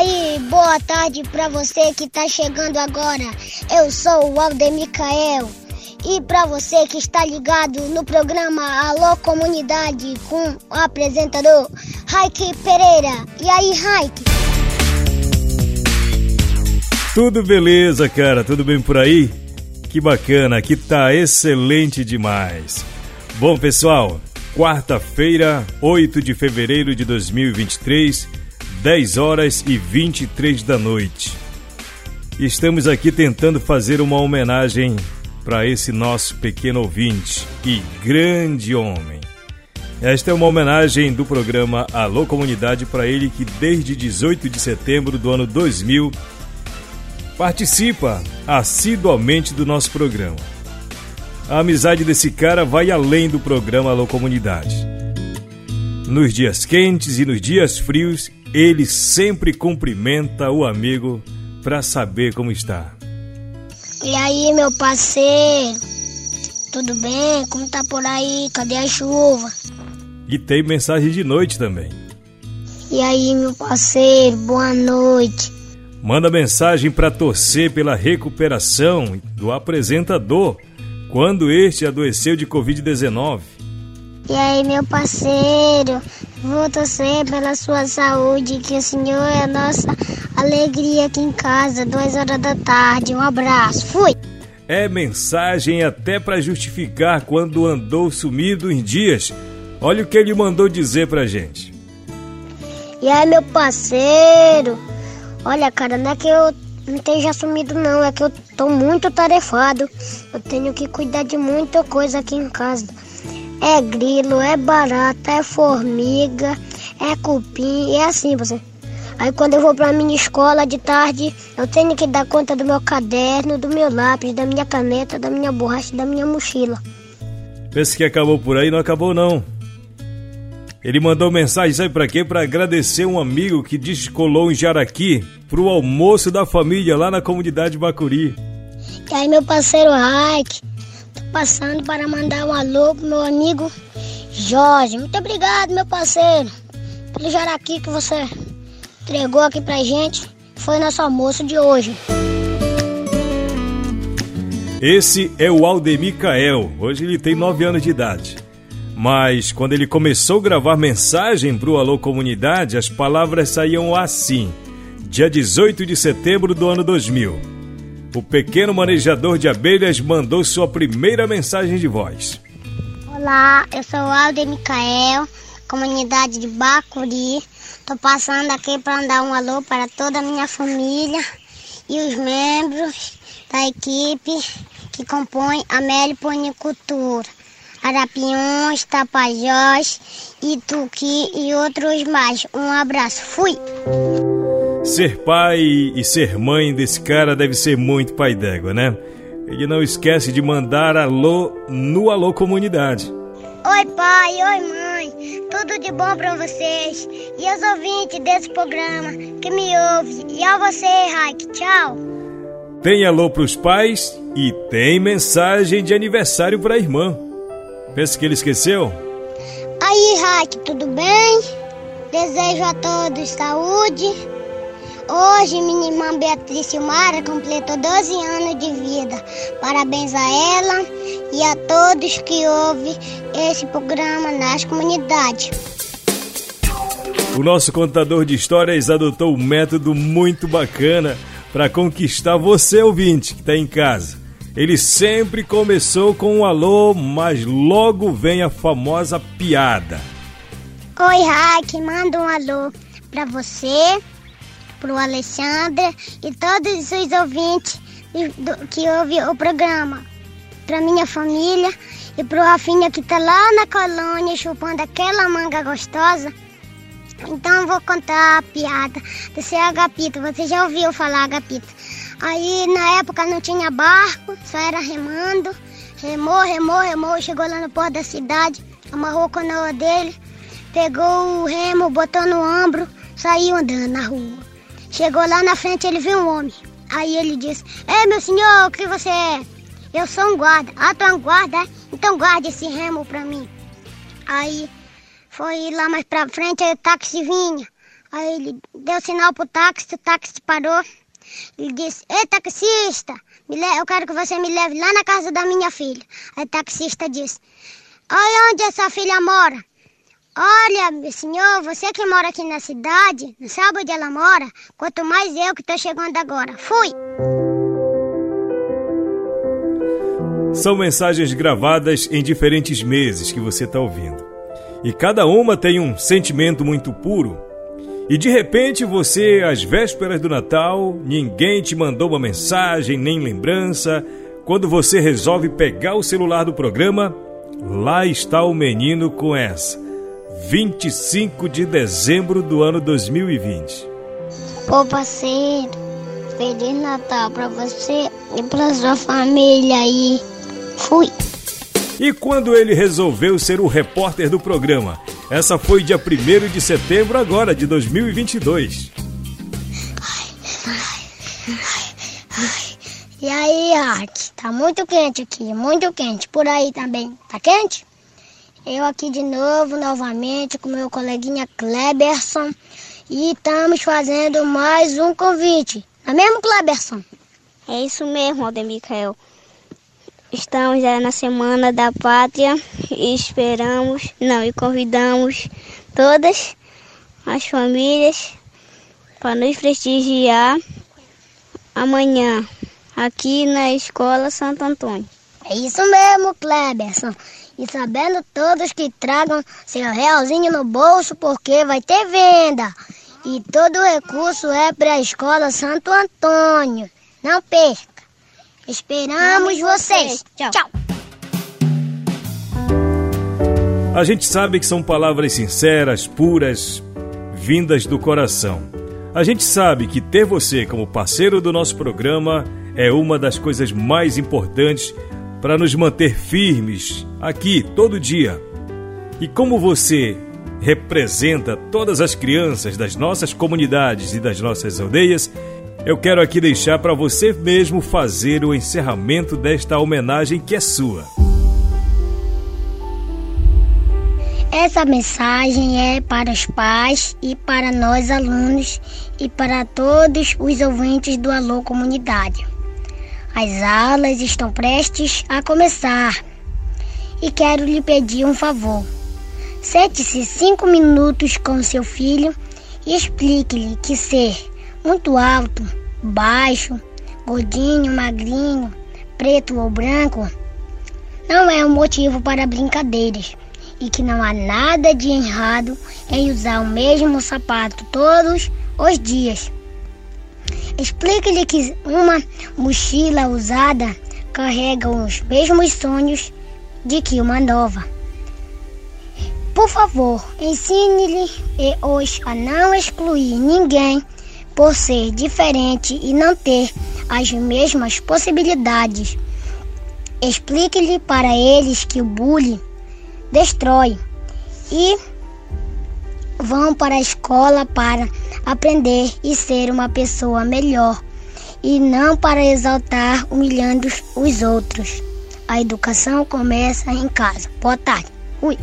aí, boa tarde pra você que tá chegando agora. Eu sou o Alder Micael. E pra você que está ligado no programa Alô Comunidade com o apresentador Raik Pereira. E aí, Raik? Tudo beleza, cara? Tudo bem por aí? Que bacana, aqui tá excelente demais. Bom, pessoal, quarta-feira, 8 de fevereiro de 2023, 10 horas e 23 da noite. Estamos aqui tentando fazer uma homenagem para esse nosso pequeno ouvinte e grande homem. Esta é uma homenagem do programa Alô Comunidade para ele que desde 18 de setembro do ano 2000 participa assiduamente do nosso programa. A amizade desse cara vai além do programa Alô Comunidade. Nos dias quentes e nos dias frios, ele sempre cumprimenta o amigo para saber como está. E aí, meu parceiro? Tudo bem? Como tá por aí? Cadê a chuva? E tem mensagem de noite também. E aí, meu parceiro? Boa noite. Manda mensagem para torcer pela recuperação do apresentador quando este adoeceu de Covid-19. E aí, meu parceiro, vou torcer pela sua saúde, que o Senhor é a nossa alegria aqui em casa, duas horas da tarde. Um abraço, fui! É mensagem até para justificar quando andou sumido em dias. Olha o que ele mandou dizer pra gente. E aí, meu parceiro, olha, cara, não é que eu não esteja sumido não, é que eu tô muito tarefado. Eu tenho que cuidar de muita coisa aqui em casa. É grilo, é barata, é formiga, é cupim, é assim você. Aí quando eu vou pra minha escola de tarde, eu tenho que dar conta do meu caderno, do meu lápis, da minha caneta, da minha borracha, da minha mochila. Pensa que acabou por aí, não acabou não. Ele mandou mensagem, sabe pra quê? Pra agradecer um amigo que descolou em Jaraqui pro almoço da família lá na comunidade Bacuri. E aí, meu parceiro Raik, passando para mandar um alô pro meu amigo Jorge. Muito obrigado, meu parceiro, pelo jaraqui que você entregou aqui pra gente. Foi nosso almoço de hoje. Esse é o Aldemir Cael. Hoje ele tem 9 anos de idade. Mas quando ele começou a gravar mensagem pro Alô Comunidade, as palavras saíam assim. Dia 18 de setembro do ano 2000 o pequeno manejador de abelhas mandou sua primeira mensagem de voz. Olá, eu sou o Alder Micael, comunidade de Bacuri. Estou passando aqui para dar um alô para toda a minha família e os membros da equipe que compõe a Meliponicultura. Arapiões, Tapajós, Ituqui e outros mais. Um abraço. Fui! Ser pai e ser mãe desse cara deve ser muito pai d'égua, né? Ele não esquece de mandar alô no Alô Comunidade. Oi pai, oi mãe, tudo de bom para vocês e aos ouvintes desse programa que me ouve e a você, Raik, tchau. Tem alô pros pais e tem mensagem de aniversário pra irmã. Pensa que ele esqueceu? Aí, Raik, tudo bem? Desejo a todos saúde, Hoje, minha irmã Beatriz Silmara completou 12 anos de vida. Parabéns a ela e a todos que ouvem esse programa nas comunidades. O nosso contador de histórias adotou um método muito bacana para conquistar você, ouvinte, que está em casa. Ele sempre começou com um alô, mas logo vem a famosa piada. Oi, Hack, manda um alô para você pro Alexandre e todos os ouvintes que ouvem o programa. Pra minha família e pro Rafinha que tá lá na colônia chupando aquela manga gostosa. Então vou contar a piada desse agapito. Você já ouviu falar agapito? Aí na época não tinha barco, só era remando. Remou, remou, remou, chegou lá no porto da cidade, amarrou a canoa dele, pegou o remo, botou no ombro, saiu andando na rua. Chegou lá na frente, ele viu um homem. Aí ele disse: Ei, meu senhor, o que você é? Eu sou um guarda. Ah, tu é um guarda? É? Então guarde esse remo pra mim. Aí foi lá mais pra frente, aí o táxi vinha. Aí ele deu sinal pro táxi, o táxi parou. Ele disse, ei taxista, eu quero que você me leve lá na casa da minha filha. Aí o taxista disse, olha onde essa filha mora. Olha, senhor, você que mora aqui na cidade, não sabe onde ela mora? Quanto mais eu que tô chegando agora. Fui! São mensagens gravadas em diferentes meses que você está ouvindo. E cada uma tem um sentimento muito puro. E de repente você, às vésperas do Natal, ninguém te mandou uma mensagem nem lembrança. Quando você resolve pegar o celular do programa, lá está o menino com essa 25 de dezembro do ano 2020. Ô parceiro, Feliz Natal para você e para sua família aí. Fui. E quando ele resolveu ser o repórter do programa? Essa foi dia 1 de setembro agora de 2022. E aí, Arte? Tá muito quente aqui, muito quente. Por aí também. Tá quente? Eu aqui de novo, novamente, com meu coleguinha Kleberson. E estamos fazendo mais um convite. Não é mesmo, Kleberson? É isso mesmo, Aldemicael. Estamos já na Semana da Pátria e esperamos, não, e convidamos todas as famílias para nos prestigiar amanhã aqui na Escola Santo Antônio. É isso mesmo, Kleberson e sabendo todos que tragam seu realzinho no bolso porque vai ter venda. E todo o recurso é para a Escola Santo Antônio. Não perca. Esperamos vocês. Tchau. Tchau. A gente sabe que são palavras sinceras, puras, vindas do coração. A gente sabe que ter você como parceiro do nosso programa é uma das coisas mais importantes para nos manter firmes aqui todo dia. E como você representa todas as crianças das nossas comunidades e das nossas aldeias, eu quero aqui deixar para você mesmo fazer o encerramento desta homenagem que é sua. Essa mensagem é para os pais e para nós alunos e para todos os ouvintes do Alô Comunidade. As aulas estão prestes a começar e quero lhe pedir um favor. Sente-se cinco minutos com seu filho e explique-lhe que ser muito alto, baixo, gordinho, magrinho, preto ou branco não é um motivo para brincadeiras e que não há nada de errado em usar o mesmo sapato todos os dias. Explique-lhe que uma mochila usada carrega os mesmos sonhos de que uma nova. Por favor, ensine-lhe a não excluir ninguém por ser diferente e não ter as mesmas possibilidades. Explique-lhe para eles que o bullying destrói e vão para a escola para aprender e ser uma pessoa melhor e não para exaltar humilhando os outros. A educação começa em casa. Boa tarde. Ui.